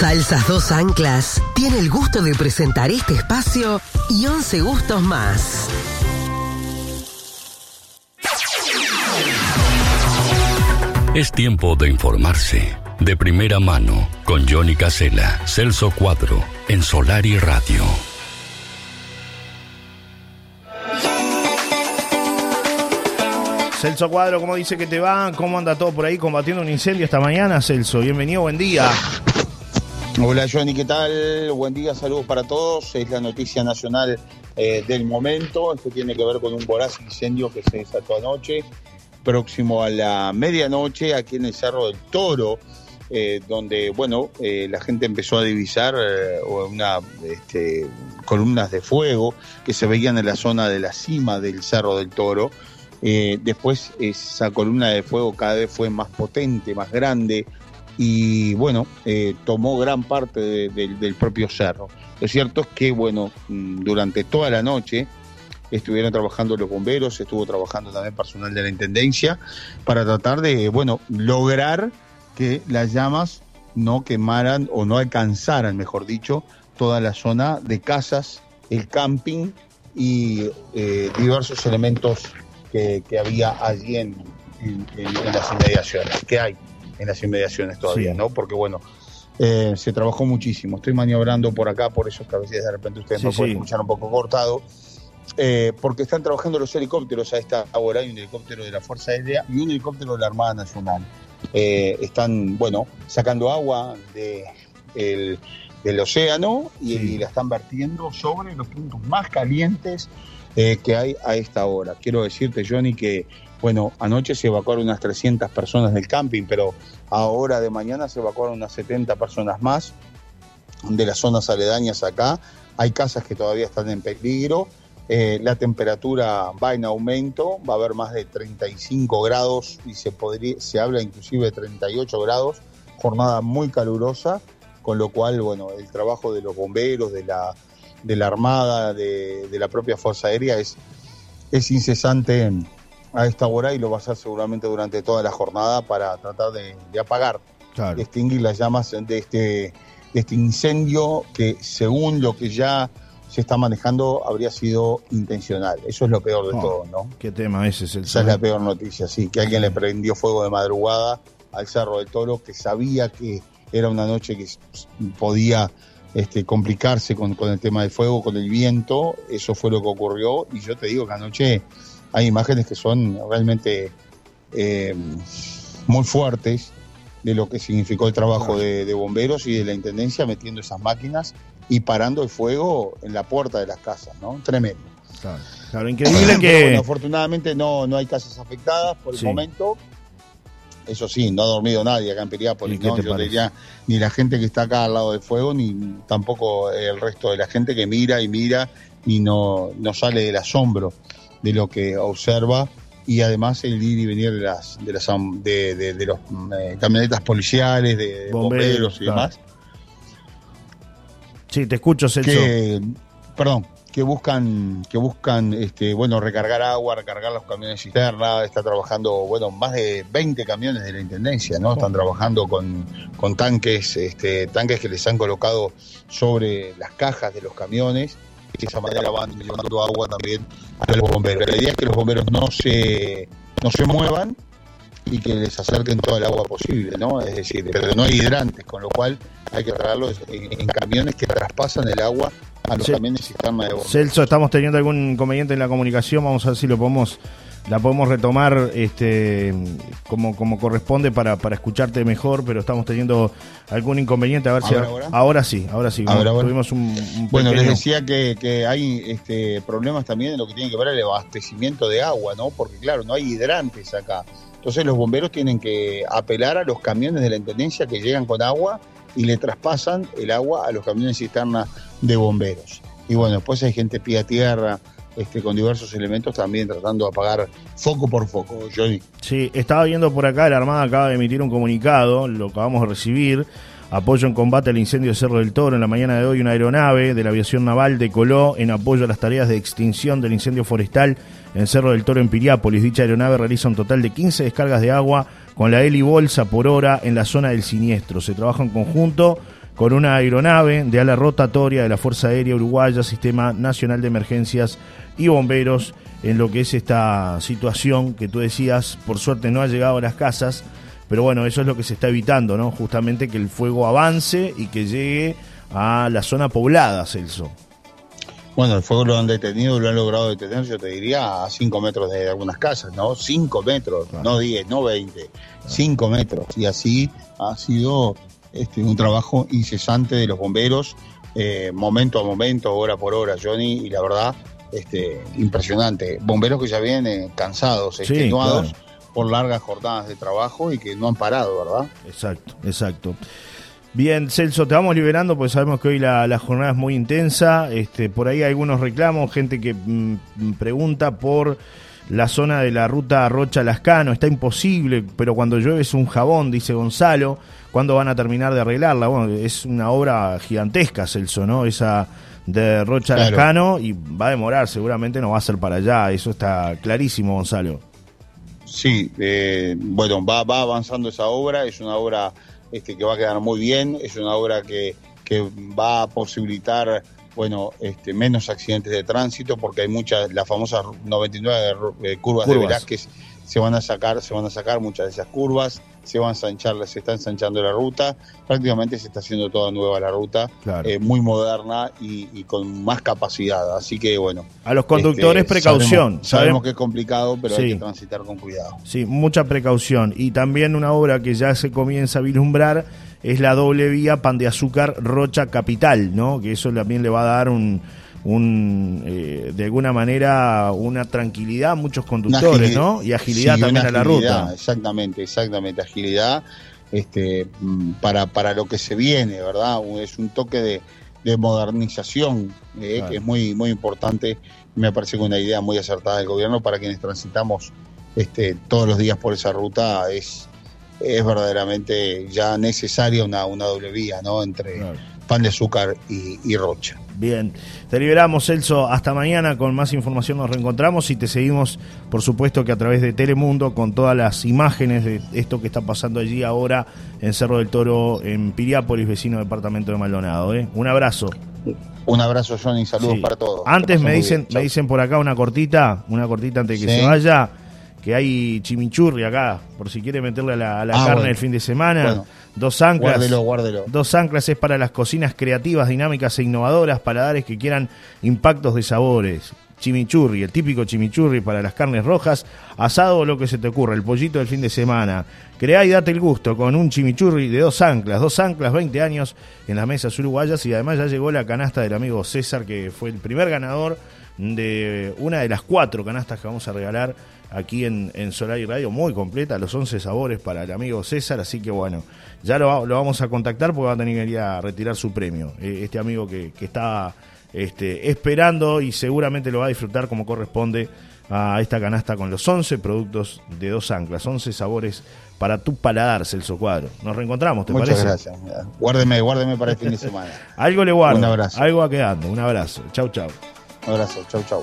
Salsas Dos Anclas tiene el gusto de presentar este espacio y 11 gustos más. Es tiempo de informarse. De primera mano, con Johnny Casella, Celso Cuadro, en Solar y Radio. Celso Cuadro, ¿cómo dice que te va? ¿Cómo anda todo por ahí combatiendo un incendio esta mañana, Celso? Bienvenido, buen día. Hola Johnny, ¿qué tal? Buen día, saludos para todos. Es la noticia nacional eh, del momento. Esto tiene que ver con un voraz incendio que se desató anoche próximo a la medianoche aquí en el Cerro del Toro, eh, donde, bueno, eh, la gente empezó a divisar eh, una, este, columnas de fuego que se veían en la zona de la cima del Cerro del Toro. después esa columna de fuego cada vez fue más potente, más grande y, bueno, tomó gran parte del propio cerro. Lo cierto es que, bueno, mm, durante toda la noche, estuvieron trabajando los bomberos, estuvo trabajando también personal de la Intendencia, para tratar de, bueno, lograr que las llamas no quemaran o no alcanzaran, mejor dicho, toda la zona de casas, el camping y eh, diversos elementos que, había allí en, las inmediaciones, que hay en las inmediaciones todavía, ¿no? Porque bueno, eh, se trabajó muchísimo. Estoy maniobrando por acá, por eso que a veces de repente ustedes me pueden escuchar un poco cortado. Eh, porque están trabajando los helicópteros a esta hora, hay un helicóptero de la Fuerza Aérea y un helicóptero de la Armada Nacional. Eh, están, bueno, sacando agua del océano y, la están vertiendo sobre los puntos más calientes eh, que hay a esta hora. Quiero decirte, Johnny, que, bueno, anoche se evacuaron unas 300 personas del camping, pero ahora de mañana se evacuaron unas 70 personas más de las zonas aledañas acá. Hay casas que todavía están en peligro eh, la temperatura va en aumento, va a haber más de 35 grados y se, podría, se habla inclusive de 38 grados, jornada muy calurosa, con lo cual, bueno, el trabajo de los bomberos, de la, de la Armada, de, la propia Fuerza Aérea es, es incesante a esta hora y lo va a hacer seguramente durante toda la jornada para tratar de, apagar, de extinguir las llamas de este, de este incendio que según lo que ya se está manejando habría sido intencional. Eso es lo peor de oh, todo, ¿no? ¿Qué tema ese es el Esa es la peor noticia, sí, que alguien le prendió fuego de madrugada al Cerro del Toro, que sabía que era una noche que podía este, complicarse con, el tema del fuego, con el viento, eso fue lo que ocurrió, y yo te digo que anoche hay imágenes que son realmente eh, muy fuertes de lo que significó el trabajo de, de bomberos y de la Intendencia metiendo esas máquinas y parando el fuego en la puerta de las casas, ¿no? Tremendo. Claro, increíble que... Bueno, afortunadamente no, no hay casas afectadas por el momento. Eso sí, no ha dormido nadie acá en Piriápolis, ¿no? Yo diría, ni la gente que está acá al lado del fuego, ni tampoco el resto de la gente que mira y mira y no, no sale del asombro de lo que observa y además el ir y venir de las de las de, de, los eh, camionetas policiales, de bomberos, y demás. Sí, te escucho, Celso. Que, perdón, que buscan, que buscan este, bueno, recargar agua, recargar los camiones cisterna, está trabajando, bueno, más de 20 camiones de la Intendencia, ¿no? Están trabajando con, con tanques, este, tanques que les han colocado sobre las cajas de los camiones, y de esa manera van llevando agua también a los bomberos. La idea es que los bomberos no se, no se muevan y que les acerquen todo el agua posible, ¿no? Es decir, pero no hay hidrantes, con lo cual hay que traerlos en, camiones que traspasan el agua a los camiones cisterna de bomberos. Celso, estamos teniendo algún inconveniente en la comunicación, vamos a ver si lo podemos la podemos retomar este como, como corresponde para, para escucharte mejor, pero estamos teniendo algún inconveniente. A ver si ahora, sí, ahora sí. Tuvimos un, Bueno, les decía que, que hay este, problemas también en lo que tiene que ver el abastecimiento de agua, ¿no? Porque claro, no hay hidrantes acá. Entonces los bomberos tienen que apelar a los camiones de la Intendencia que llegan con agua y le traspasan el agua a los camiones cisterna de bomberos. Y bueno, después hay gente pie a tierra, este, con diversos elementos también tratando de apagar foco por foco, Johnny. Sí, estaba viendo por acá, la Armada acaba de emitir un comunicado, lo acabamos de recibir, apoyo en combate al incendio de Cerro del Toro. En la mañana de hoy una aeronave de la aviación naval decoló en apoyo a las tareas de extinción del incendio forestal en Cerro del Toro en Piriápolis. Dicha aeronave realiza un total de 15 descargas de agua con la heli bolsa por hora en la zona del siniestro. Se trabaja en conjunto con una aeronave de ala rotatoria de la Fuerza Aérea Uruguaya, Sistema Nacional de Emergencias y Bomberos, en lo que es esta situación que tú decías, por suerte no ha llegado a las casas, pero bueno, eso es lo que se está evitando, ¿no? Justamente que el fuego avance y que llegue a la zona poblada, Celso. Bueno, el fuego lo han detenido, lo han logrado detener, yo te diría, a 5 metros de algunas casas, ¿no? 5 metros, no 10, no 20, 5 metros. Y así ha sido este, un trabajo incesante de los bomberos, eh, momento a momento, hora por hora, Johnny, y la verdad, este, impresionante. Bomberos que ya vienen cansados, extenuados por largas jornadas de trabajo y que no han parado, ¿verdad? Exacto, exacto. Bien, Celso, te vamos liberando porque sabemos que hoy la, jornada es muy intensa. Este, por ahí hay algunos reclamos, gente que mm, pregunta por la zona de la ruta Rocha-Lascano. Está imposible, pero cuando llueve es un jabón, dice Gonzalo. ¿Cuándo van a terminar de arreglarla? Bueno, es una obra gigantesca, Celso, ¿no? Esa de Rocha-Lascano y va a demorar, seguramente no va a ser para allá. Eso está clarísimo, Gonzalo. Sí, eh, bueno, va, va avanzando esa obra, es una obra este, que va a quedar muy bien, es una obra que, que va a posibilitar bueno, este, menos accidentes de tránsito porque hay muchas, las famosas 99 eh, curvas, de Velázquez se van a sacar, se van a sacar muchas de esas curvas, se van a ensanchar, se está ensanchando la ruta, prácticamente se está haciendo toda nueva la ruta, eh, muy moderna y, con más capacidad, así que bueno. A los conductores este, precaución. Sabemos, que es complicado, pero hay que transitar con cuidado. Sí, mucha precaución y también una obra que ya se comienza a vislumbrar es la doble vía Pan de Azúcar Rocha Capital, ¿no? Que eso también le va a dar un un eh, de alguna manera una tranquilidad a muchos conductores, ¿no? Y agilidad también a la ruta. Exactamente, exactamente, agilidad este mm, para, para lo que se viene, ¿verdad? Es un toque de, de modernización eh, que es muy muy importante. Me parece que una idea muy acertada del gobierno para quienes transitamos este todos los días por esa ruta es es verdaderamente ya necesaria una, una doble vía, ¿no? Entre pan de azúcar y Rocha. Bien, te liberamos Celso, hasta mañana con más información nos reencontramos y te seguimos por supuesto que a través de Telemundo con todas las imágenes de esto que está pasando allí ahora en Cerro del Toro, en Piriápolis, vecino departamento de Maldonado. ¿eh? Un abrazo. Un abrazo Johnny, saludos para todos. Antes me dicen, me dicen por acá una cortita, una cortita antes de que se vaya que hay chimichurri acá, por si quiere meterle a la, ah, carne el fin de semana. dos anclas. Guárdelo, guárdelo. Dos anclas es para las cocinas creativas, dinámicas e innovadoras, paladares que quieran impactos de sabores. Chimichurri, el típico chimichurri para las carnes rojas, asado o lo que se te ocurra, el pollito del fin de semana. Crea y date el gusto con un chimichurri de dos anclas, dos anclas, 20 años en las mesas uruguayas y además ya llegó la canasta del amigo César, que fue el primer ganador de una de las cuatro canastas que vamos a regalar aquí en, en Solar y Radio, muy completa, los 11 sabores para el amigo César, así que bueno, ya lo, vamos a contactar porque va a tener que ir a retirar su premio. Eh, este amigo que, que está este, esperando y seguramente lo va a disfrutar como corresponde a esta canasta con los 11 productos de dos anclas, 11 sabores para tu paladar, Celso Cuadro. Nos reencontramos, ¿te Muchas gracias. Guárdeme, guárdeme para el fin de semana. algo le guardo. Un abrazo. Algo va quedando. Un abrazo. Chau, chau. Un abrazo. Chau, chau.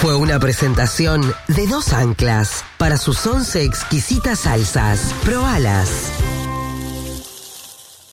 Fue una presentación de dos anclas para sus once exquisitas salsas. Probalas.